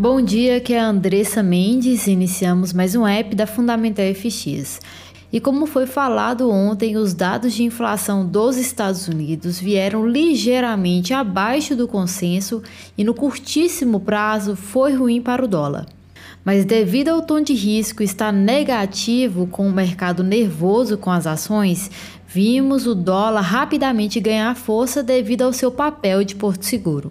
Bom dia, que é a Andressa Mendes. Iniciamos mais um app da Fundamental FX. E como foi falado ontem, os dados de inflação dos Estados Unidos vieram ligeiramente abaixo do consenso e no curtíssimo prazo foi ruim para o dólar. Mas devido ao tom de risco estar negativo com o mercado nervoso com as ações, vimos o dólar rapidamente ganhar força devido ao seu papel de porto seguro.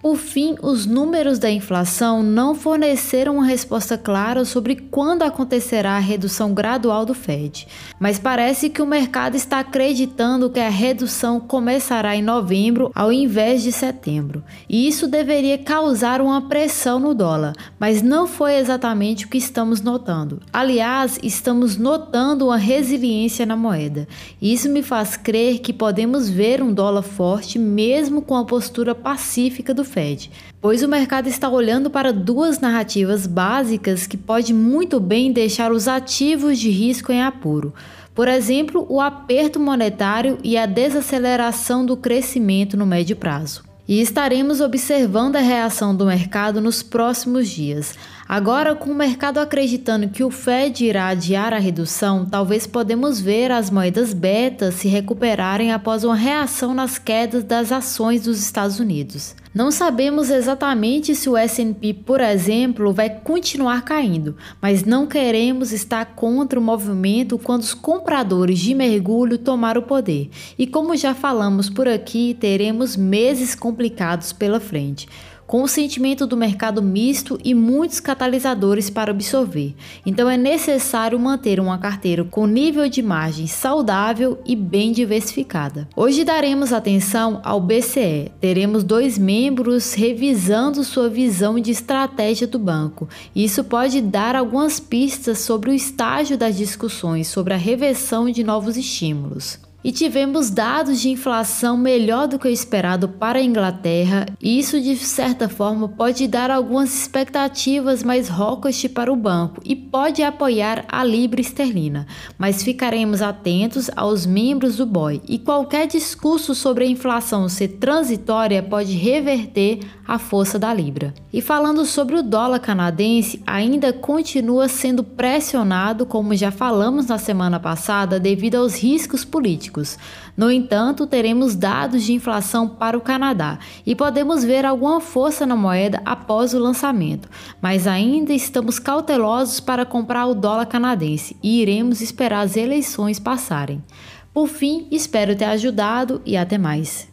Por fim, os números da inflação não forneceram uma resposta clara sobre quando acontecerá a redução gradual do Fed, mas parece que o mercado está acreditando que a redução começará em novembro ao invés de setembro. E isso deveria causar uma pressão no dólar, mas não foi exatamente o que estamos notando. Aliás, estamos notando uma resiliência na moeda. Isso me faz crer que podemos ver um dólar forte mesmo com a postura pacífica do Fed, pois o mercado está olhando para duas narrativas básicas que pode muito bem deixar os ativos de risco em apuro. Por exemplo, o aperto monetário e a desaceleração do crescimento no médio prazo. E estaremos observando a reação do mercado nos próximos dias. Agora, com o mercado acreditando que o Fed irá adiar a redução, talvez podemos ver as moedas beta se recuperarem após uma reação nas quedas das ações dos Estados Unidos. Não sabemos exatamente se o S&P, por exemplo, vai continuar caindo, mas não queremos estar contra o movimento quando os compradores de mergulho tomar o poder. E como já falamos por aqui, teremos meses complicados pela frente com o sentimento do mercado misto e muitos catalisadores para absorver. Então é necessário manter uma carteira com nível de margem saudável e bem diversificada. Hoje daremos atenção ao BCE. Teremos dois membros revisando sua visão de estratégia do banco. Isso pode dar algumas pistas sobre o estágio das discussões sobre a reversão de novos estímulos e tivemos dados de inflação melhor do que o esperado para a Inglaterra, e isso de certa forma pode dar algumas expectativas mais rockest para o banco e pode apoiar a libra esterlina, mas ficaremos atentos aos membros do BOI e qualquer discurso sobre a inflação ser transitória pode reverter a força da libra. E falando sobre o dólar canadense, ainda continua sendo pressionado, como já falamos na semana passada, devido aos riscos políticos políticos. No entanto, teremos dados de inflação para o Canadá e podemos ver alguma força na moeda após o lançamento, mas ainda estamos cautelosos para comprar o dólar canadense e iremos esperar as eleições passarem. Por fim, espero ter ajudado e até mais.